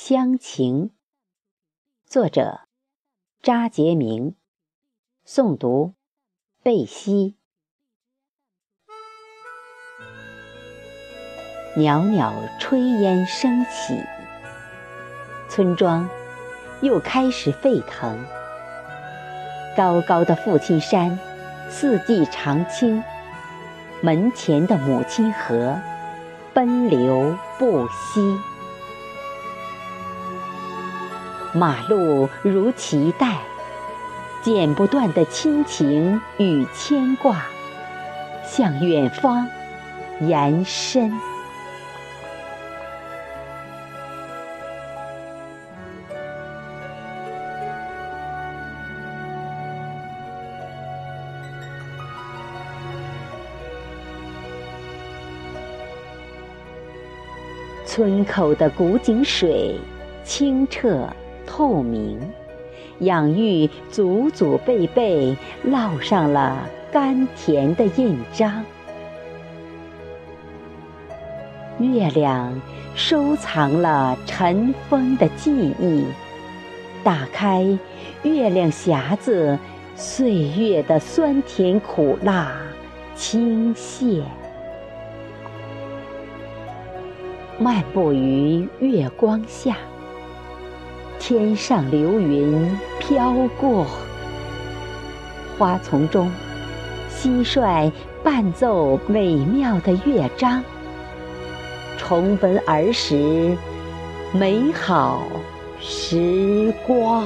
乡情，作者查杰明，诵读贝西。袅袅炊烟升起，村庄又开始沸腾。高高的父亲山，四季常青；门前的母亲河，奔流不息。马路如脐带，剪不断的亲情与牵挂，向远方延伸。村口的古井水清澈。透明，养育祖祖辈辈，烙上了甘甜的印章。月亮收藏了尘封的记忆，打开月亮匣子，岁月的酸甜苦辣倾泻。漫步于月光下。天上流云飘过，花丛中，蟋蟀伴奏美妙的乐章，重温儿时美好时光。